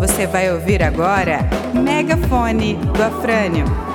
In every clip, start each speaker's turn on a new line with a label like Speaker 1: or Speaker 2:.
Speaker 1: Você vai ouvir agora Megafone do Afrânio.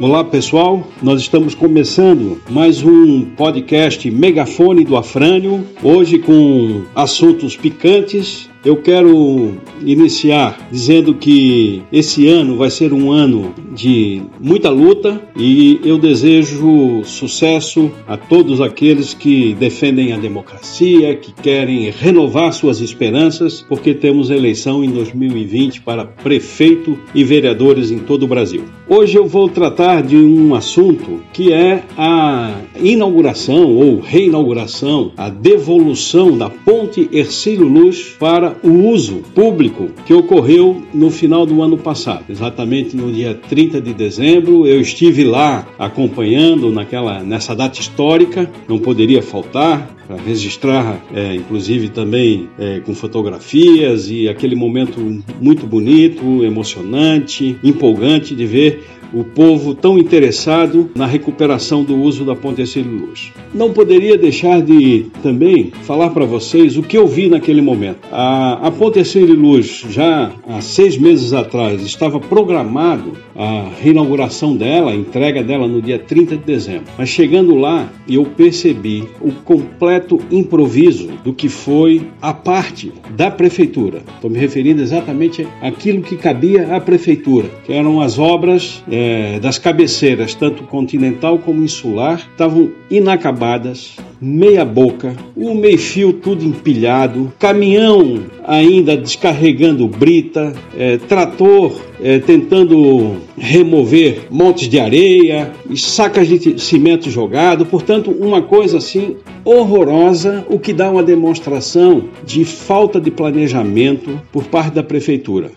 Speaker 2: Olá pessoal, nós estamos começando mais um podcast Megafone do Afrânio, hoje com assuntos picantes eu quero iniciar dizendo que esse ano vai ser um ano de muita luta e eu desejo sucesso a todos aqueles que defendem a democracia, que querem renovar suas esperanças, porque temos eleição em 2020 para prefeito e vereadores em todo o Brasil. Hoje eu vou tratar de um assunto que é a inauguração ou reinauguração, a devolução da Ponte Ercílio Luz para o uso público que ocorreu no final do ano passado, exatamente no dia 30 de dezembro. Eu estive lá acompanhando naquela nessa data histórica, não poderia faltar para registrar, é, inclusive também é, com fotografias e aquele momento muito bonito, emocionante, empolgante de ver o povo tão interessado na recuperação do uso da Ponte Luz. Não poderia deixar de também falar para vocês o que eu vi naquele momento. A, a Ponte Luz, já há seis meses atrás, estava programado a reinauguração dela, a entrega dela no dia 30 de dezembro. Mas chegando lá, eu percebi o completo improviso do que foi a parte da prefeitura. Estou me referindo exatamente àquilo que cabia à prefeitura, que eram as obras. É, das cabeceiras, tanto continental como insular, estavam inacabadas, meia boca, o meio fio tudo empilhado, caminhão ainda descarregando brita, é, trator é, tentando remover montes de areia sacas de cimento jogado, portanto uma coisa assim horrorosa, o que dá uma demonstração de falta de planejamento por parte da prefeitura.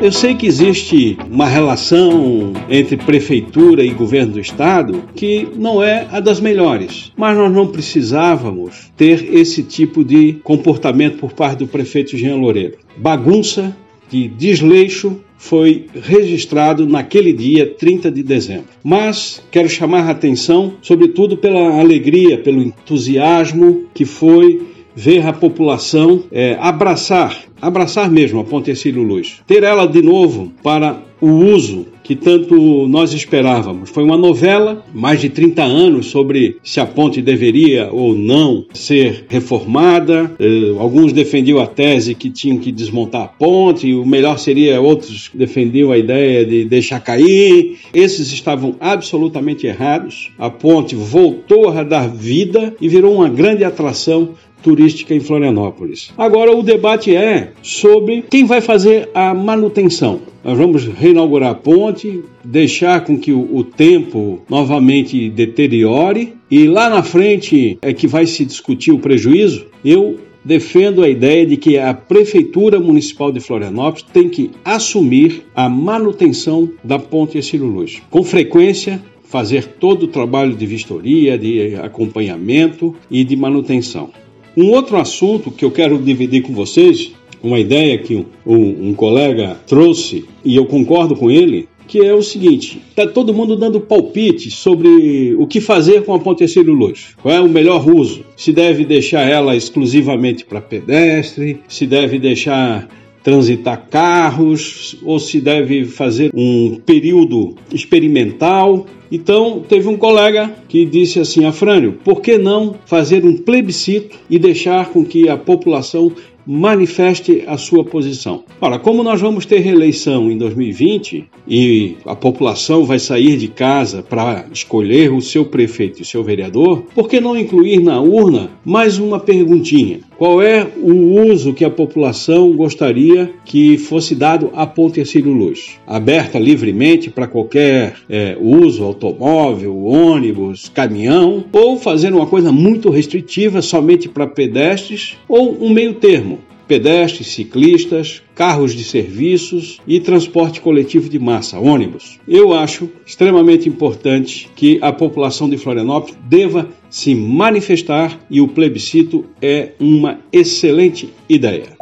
Speaker 2: Eu sei que existe uma relação entre prefeitura e governo do estado que não é a das melhores, mas nós não precisávamos ter esse tipo de comportamento por parte do prefeito Jean Loureiro. Bagunça, de desleixo foi registrado naquele dia 30 de dezembro. Mas quero chamar a atenção, sobretudo pela alegria, pelo entusiasmo que foi ver a população é, abraçar, abraçar mesmo a Ponte Ercílio Luz, ter ela de novo para o uso que tanto nós esperávamos. Foi uma novela, mais de 30 anos, sobre se a ponte deveria ou não ser reformada. Eh, alguns defendiam a tese que tinham que desmontar a ponte, o melhor seria, outros defendiam a ideia de deixar cair. Esses estavam absolutamente errados. A ponte voltou a dar vida e virou uma grande atração turística em Florianópolis. Agora o debate é sobre quem vai fazer a manutenção. Nós vamos reinaugurar a ponte, deixar com que o, o, tempo novamente deteriore e lá na frente é que vai se discutir o prejuízo. Eu defendo a ideia de que a Prefeitura Municipal de Florianópolis tem que assumir a manutenção da ponte Ercílio Luz. Com frequência, fazer todo o trabalho de vistoria, de acompanhamento e de manutenção. Um outro assunto que eu quero dividir com vocês, uma ideia que um, um, colega trouxe e eu concordo com ele, que é o seguinte: está todo mundo dando palpite sobre o que fazer com a Ponte Luz. Qual é o melhor uso? Se deve deixar ela exclusivamente para pedestre, se deve deixar transitar carros ou se deve fazer um período experimental. Então, teve um colega que disse assim: Afrânio, por que não fazer um plebiscito e deixar com que a população manifeste a sua posição. Ora, como nós vamos ter reeleição em 2020 e a população vai sair de casa para escolher o seu prefeito e o seu vereador, por que não incluir na urna mais uma perguntinha? Qual é o uso que a população gostaria que fosse dado à Ponte Ercílio Luz? Aberta livremente para qualquer é, uso, automóvel, ônibus, caminhão, ou fazer uma coisa muito restritiva somente para pedestres, ou um meio termo pedestres, ciclistas, carros de serviços e transporte coletivo de massa, ônibus. Eu acho extremamente importante que a população de Florianópolis deva se manifestar e o plebiscito é uma excelente ideia.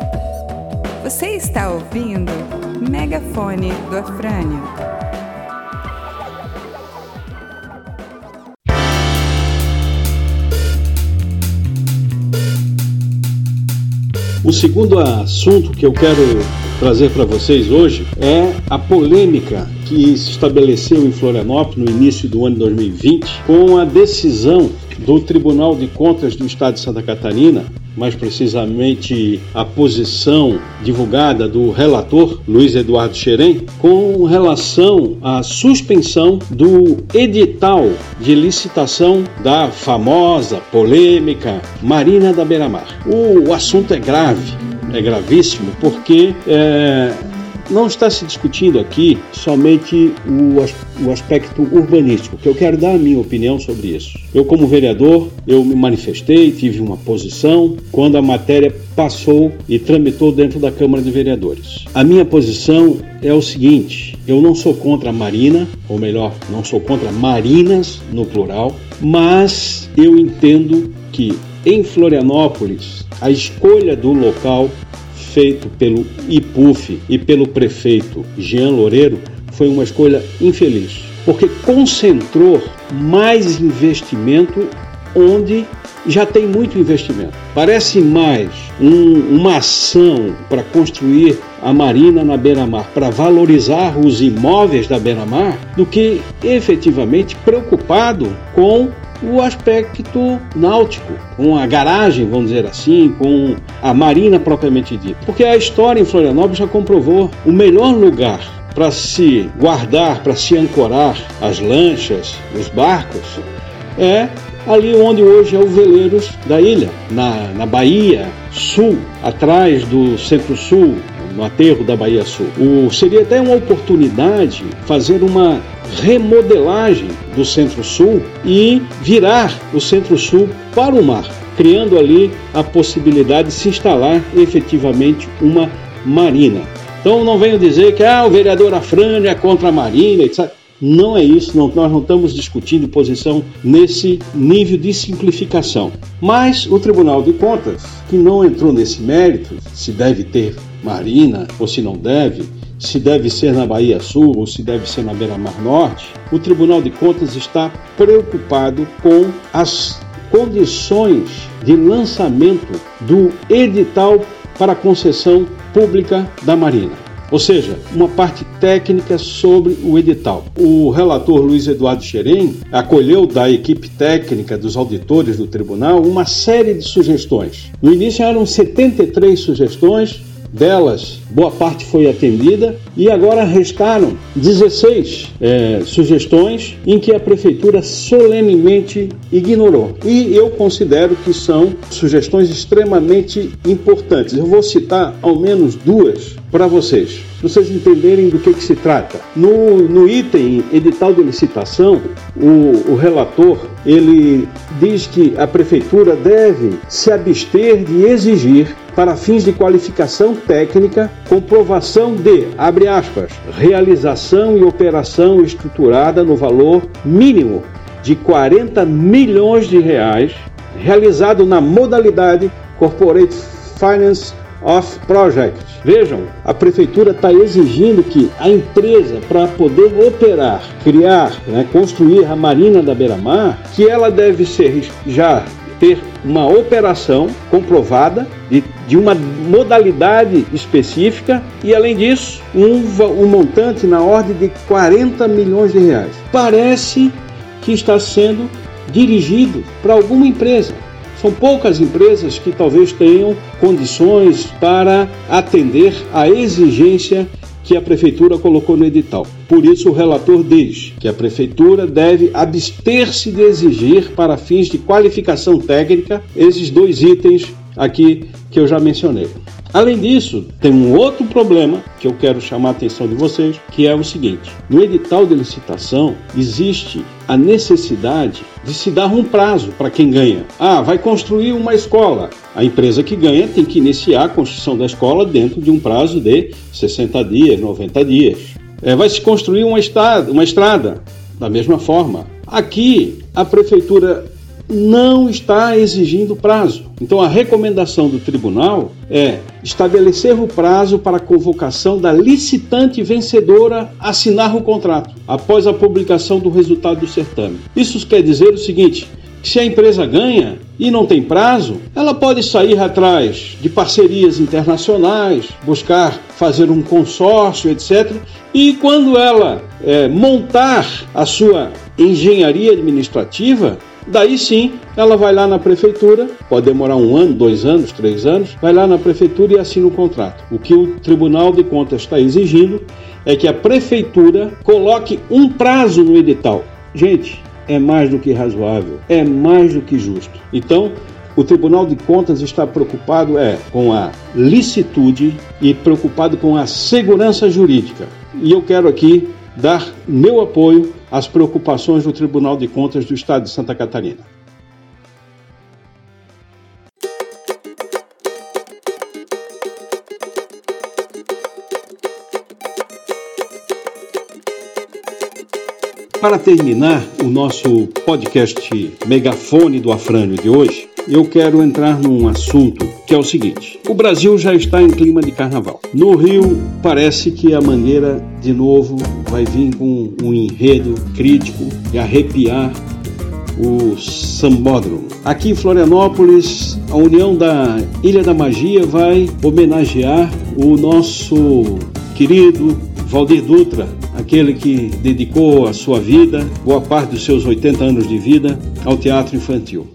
Speaker 1: Você está ouvindo Megafone do Afrânio.
Speaker 2: O segundo assunto que eu quero trazer para vocês hoje é a polêmica que se estabeleceu em Florianópolis no início do ano 2020 com a decisão do Tribunal de Contas do Estado de Santa Catarina mais precisamente a posição divulgada do relator Luiz Eduardo Xerém, com relação à suspensão do edital de licitação da famosa, polêmica Marina da Beira-Mar. O, assunto é grave, é gravíssimo, porque é, não está se discutindo aqui somente o, o aspecto urbanístico, que eu quero dar a minha opinião sobre isso. Eu, como vereador, eu me manifestei, tive uma posição quando a matéria passou e tramitou dentro da Câmara de Vereadores. A minha posição é o seguinte: eu não sou contra a Marina, ou melhor, não sou contra marinas no plural, mas eu entendo que em Florianópolis a escolha do local feito pelo IPUF e pelo prefeito Jean Loureiro foi uma escolha infeliz, porque concentrou mais investimento onde já tem muito investimento. Parece mais um, uma ação para construir a marina na beira-mar, para valorizar os imóveis da beira-mar, do que efetivamente preocupado com o aspecto náutico, com a garagem, vamos dizer assim, com a marina propriamente dita. Porque a história em Florianópolis já comprovou o melhor lugar para se guardar, para se ancorar as lanchas, os barcos, é ali onde hoje é o Veleiros da ilha, na, na Bahia Sul, atrás do Centro-Sul, no aterro da Bahia Sul. O, seria até uma oportunidade fazer uma remodelagem do Centro-Sul e virar o Centro-Sul para o mar, criando ali a possibilidade de se instalar efetivamente uma marina. Então não venho dizer que ah, o vereador Afrânio é contra a marina, etc. Não é isso, não, nós não estamos discutindo posição nesse nível de simplificação. Mas o Tribunal de Contas, que não entrou nesse mérito, se deve ter marina ou se não deve, se deve ser na Bahia Sul ou se deve ser na Beira-Mar Norte, o Tribunal de Contas está preocupado com as condições de lançamento do edital para concessão pública da Marina. Ou seja, uma parte técnica sobre o edital. O relator Luiz Eduardo Xerém acolheu da equipe técnica dos auditores do tribunal uma série de sugestões. No início eram 73 sugestões, delas, boa parte foi atendida e agora restaram 16 é, sugestões em que a prefeitura solenemente ignorou. E eu considero que são sugestões extremamente importantes. Eu vou citar ao menos duas para vocês, vocês entenderem do que, que se trata. No, no item edital de licitação, o, o relator ele diz que a prefeitura deve se abster de exigir para fins de qualificação técnica, comprovação de, abre aspas, realização e operação estruturada no valor mínimo de 40 milhões de reais, realizado na modalidade Corporate Finance of Project. Vejam, a prefeitura está exigindo que a empresa, para poder operar, criar, né, construir a Marina da Beira-Mar, que ela deve ser já ter uma operação comprovada de, de uma modalidade específica e, além disso, um, um montante na ordem de 40 milhões de reais. Parece que está sendo dirigido para alguma empresa. São poucas empresas que talvez tenham condições para atender à exigência que a prefeitura colocou no edital. Por isso, o relator diz que a prefeitura deve abster-se de exigir, para fins de qualificação técnica, esses dois itens aqui que eu já mencionei. Além disso, tem um outro problema que eu quero chamar a atenção de vocês, que é o seguinte: no edital de licitação existe a necessidade de se dar um prazo para quem ganha. Ah, vai construir uma escola. A empresa que ganha tem que iniciar a construção da escola dentro de um prazo de 60 dias, 90 dias. É, vai se construir uma estrada, uma estrada da mesma forma. Aqui, a prefeitura não está exigindo prazo. Então, a recomendação do tribunal é estabelecer o prazo para a convocação da licitante vencedora assinar o contrato após a publicação do resultado do certame. Isso quer dizer o seguinte: se a empresa ganha e não tem prazo, ela pode sair atrás de parcerias internacionais, buscar fazer um consórcio, etc. E quando ela é, montar a sua engenharia administrativa, Daí sim, ela vai lá na prefeitura, pode demorar um ano, dois anos, três anos, vai lá na prefeitura e assina o contrato. O que o Tribunal de Contas está exigindo é que a prefeitura coloque um prazo no edital. Gente, é mais do que razoável, é mais do que justo. Então, o Tribunal de Contas está preocupado é com a licitude e preocupado com a segurança jurídica. E eu quero aqui dar meu apoio às preocupações do Tribunal de Contas do Estado de Santa Catarina. Para terminar o nosso podcast Megafone do Afrânio de hoje, eu quero entrar num assunto que é o seguinte: o Brasil já está em clima de carnaval. No Rio, parece que a Mangueira de novo vai vir com um enredo crítico e arrepiar o sambódromo. Aqui em Florianópolis, a União da Ilha da Magia vai homenagear o nosso querido Valdir Dutra, aquele que dedicou a sua vida, boa parte dos seus 80 anos de vida, ao teatro infantil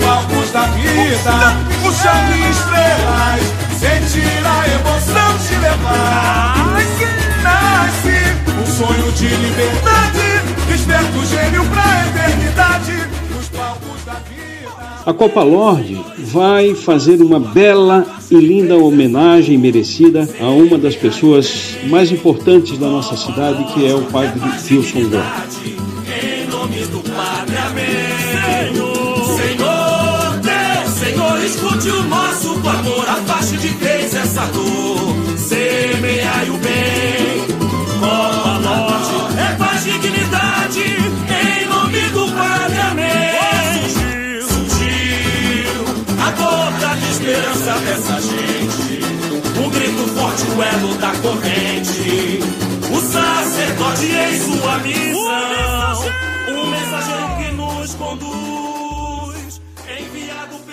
Speaker 3: palcos da vida, puxando estrelas, sentir a emoção te levar. Nasce um sonho de liberdade, desperta o gênio pra eternidade, nos palcos da vida.
Speaker 2: A Copa Lorde vai fazer uma bela e linda homenagem merecida a uma das pessoas mais importantes da nossa cidade, que é o padre Wilson Groff.
Speaker 3: O elo da corrente. O sacerdote em sua missão, um mensageiro que nos conduz.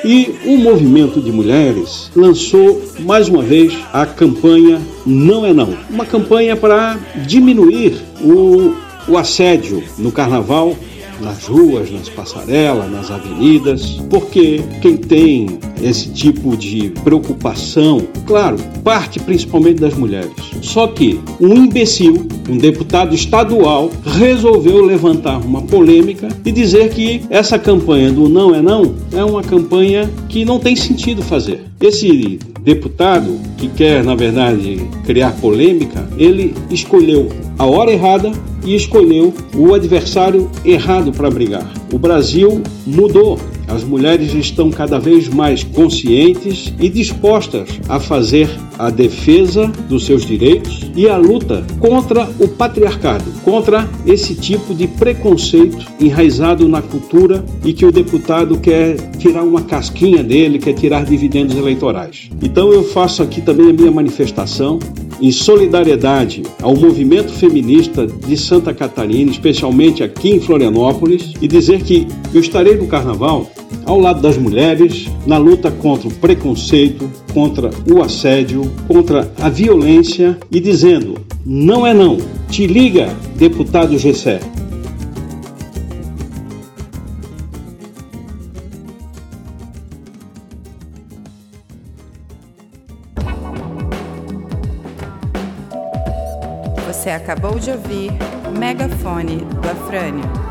Speaker 2: E o movimento de mulheres lançou mais uma vez a campanha Não é Não uma campanha para diminuir o, o assédio no carnaval nas ruas, nas passarelas, nas avenidas, porque quem tem esse tipo de preocupação, claro, parte principalmente das mulheres. Só que um imbecil, um deputado estadual, resolveu levantar uma polêmica e dizer que essa campanha do não é não é uma campanha que não tem sentido fazer. Esse deputado que quer, na verdade, criar polêmica, ele escolheu a hora errada e escolheu o adversário errado para brigar. O Brasil mudou. As mulheres estão cada vez mais conscientes e dispostas a fazer a defesa dos seus direitos e a luta contra o patriarcado, contra esse tipo de preconceito enraizado na cultura e que o deputado quer tirar uma casquinha dele, quer tirar dividendos eleitorais. Então eu faço aqui também a minha manifestação em solidariedade ao movimento feminista de Santa Catarina, especialmente aqui em Florianópolis, e dizer que eu estarei no carnaval ao lado das mulheres na luta contra o preconceito, contra o assédio, contra a violência e dizendo: não é não. Te liga, deputado Gessé.
Speaker 1: Você acabou de ouvir Megafone do Afrânio.